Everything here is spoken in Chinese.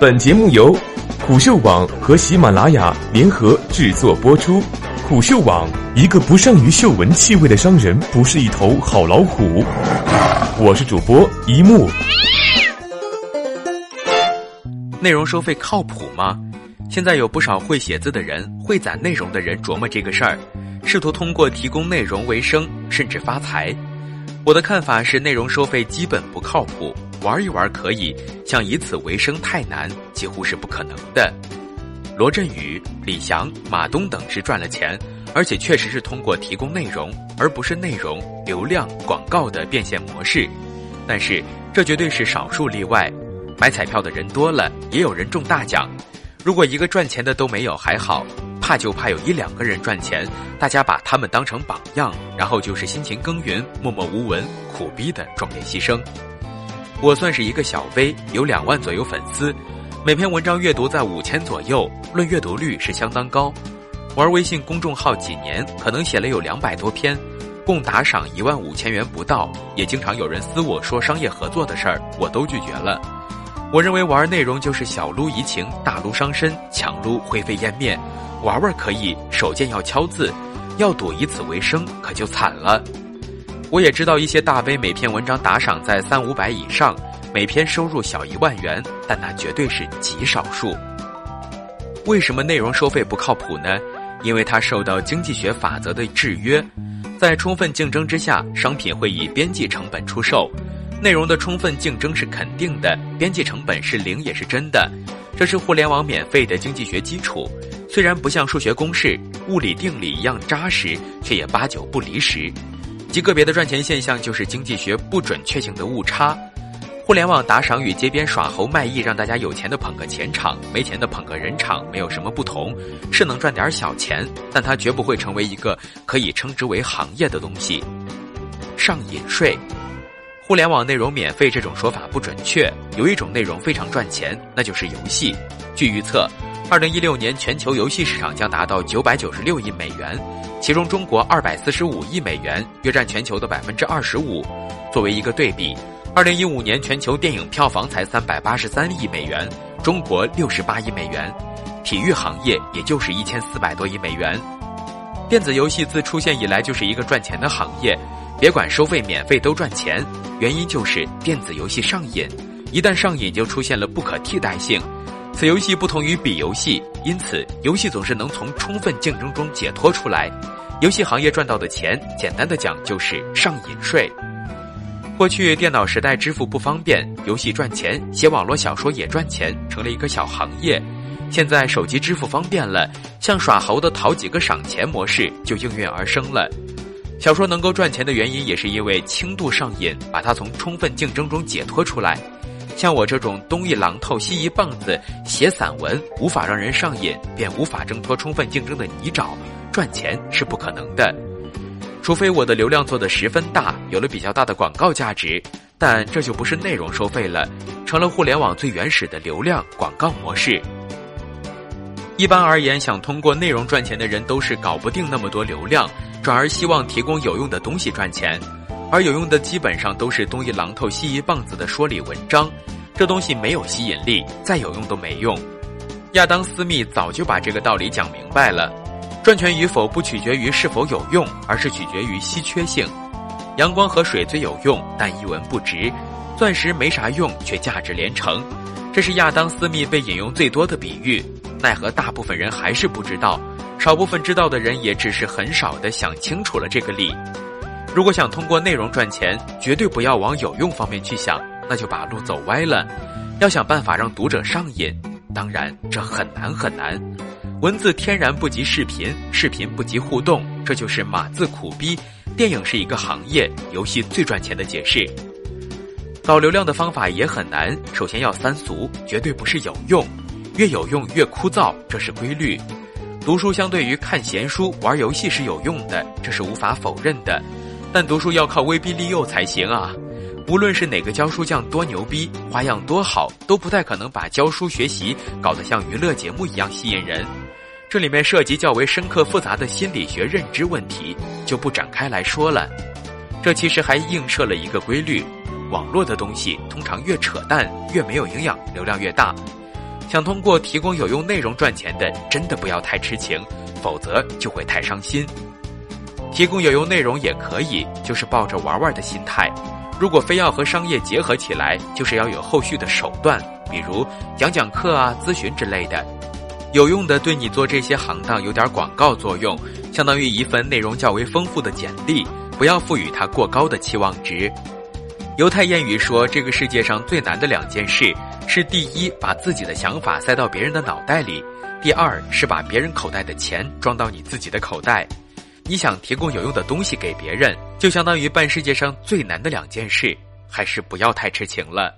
本节目由虎嗅网和喜马拉雅联合制作播出。虎嗅网：一个不善于嗅闻气味的商人，不是一头好老虎。我是主播一木。内容收费靠谱吗？现在有不少会写字的人、会攒内容的人琢磨这个事儿，试图通过提供内容为生，甚至发财。我的看法是，内容收费基本不靠谱。玩一玩可以，想以此为生太难，几乎是不可能的。罗振宇、李翔、马东等是赚了钱，而且确实是通过提供内容，而不是内容、流量、广告的变现模式。但是这绝对是少数例外。买彩票的人多了，也有人中大奖。如果一个赚钱的都没有还好，怕就怕有一两个人赚钱，大家把他们当成榜样，然后就是辛勤耕耘、默默无闻、苦逼的壮烈牺牲。我算是一个小 V，有两万左右粉丝，每篇文章阅读在五千左右，论阅读率是相当高。玩微信公众号几年，可能写了有两百多篇，共打赏一万五千元不到，也经常有人私我说商业合作的事儿，我都拒绝了。我认为玩内容就是小撸怡情，大撸伤身，强撸灰飞烟灭。玩玩可以，手贱要敲字，要赌以此为生，可就惨了。我也知道一些大 V 每篇文章打赏在三五百以上，每篇收入小一万元，但那绝对是极少数。为什么内容收费不靠谱呢？因为它受到经济学法则的制约，在充分竞争之下，商品会以边际成本出售。内容的充分竞争是肯定的，边际成本是零也是真的，这是互联网免费的经济学基础。虽然不像数学公式、物理定理一样扎实，却也八九不离十。极个别的赚钱现象就是经济学不准确性的误差。互联网打赏与街边耍猴卖艺，让大家有钱的捧个钱场，没钱的捧个人场，没有什么不同，是能赚点小钱，但它绝不会成为一个可以称之为行业的东西。上瘾税，互联网内容免费这种说法不准确。有一种内容非常赚钱，那就是游戏。据预测，二零一六年全球游戏市场将达到九百九十六亿美元。其中，中国二百四十五亿美元，约占全球的百分之二十五。作为一个对比，二零一五年全球电影票房才三百八十三亿美元，中国六十八亿美元。体育行业也就是一千四百多亿美元。电子游戏自出现以来就是一个赚钱的行业，别管收费免费都赚钱。原因就是电子游戏上瘾，一旦上瘾就出现了不可替代性。此游戏不同于彼游戏，因此游戏总是能从充分竞争中解脱出来。游戏行业赚到的钱，简单的讲就是上瘾税。过去电脑时代支付不方便，游戏赚钱，写网络小说也赚钱，成了一个小行业。现在手机支付方便了，像耍猴的淘几个赏钱模式就应运而生了。小说能够赚钱的原因，也是因为轻度上瘾，把它从充分竞争中解脱出来。像我这种东一榔头西一棒子写散文，无法让人上瘾，便无法挣脱充分竞争的泥沼，赚钱是不可能的。除非我的流量做得十分大，有了比较大的广告价值，但这就不是内容收费了，成了互联网最原始的流量广告模式。一般而言，想通过内容赚钱的人都是搞不定那么多流量，转而希望提供有用的东西赚钱。而有用的基本上都是东一榔头西一棒子的说理文章，这东西没有吸引力，再有用都没用。亚当·斯密早就把这个道理讲明白了：赚钱与否不取决于是否有用，而是取决于稀缺性。阳光和水最有用，但一文不值；钻石没啥用，却价值连城。这是亚当·斯密被引用最多的比喻。奈何大部分人还是不知道，少部分知道的人也只是很少的想清楚了这个理。如果想通过内容赚钱，绝对不要往有用方面去想，那就把路走歪了。要想办法让读者上瘾，当然这很难很难。文字天然不及视频，视频不及互动，这就是码字苦逼。电影是一个行业，游戏最赚钱的解释。搞流量的方法也很难，首先要三俗，绝对不是有用，越有用越枯燥，这是规律。读书相对于看闲书、玩游戏是有用的，这是无法否认的。但读书要靠威逼利诱才行啊！无论是哪个教书匠多牛逼，花样多好，都不太可能把教书学习搞得像娱乐节目一样吸引人。这里面涉及较为深刻复杂的心理学认知问题，就不展开来说了。这其实还映射了一个规律：网络的东西通常越扯淡、越没有营养，流量越大。想通过提供有用内容赚钱的，真的不要太痴情，否则就会太伤心。提供有用内容也可以，就是抱着玩玩的心态。如果非要和商业结合起来，就是要有后续的手段，比如讲讲课啊、咨询之类的。有用的，对你做这些行当有点广告作用，相当于一份内容较为丰富的简历，不要赋予它过高的期望值。犹太谚语说，这个世界上最难的两件事是：第一，把自己的想法塞到别人的脑袋里；第二，是把别人口袋的钱装到你自己的口袋。你想提供有用的东西给别人，就相当于办世界上最难的两件事，还是不要太痴情了。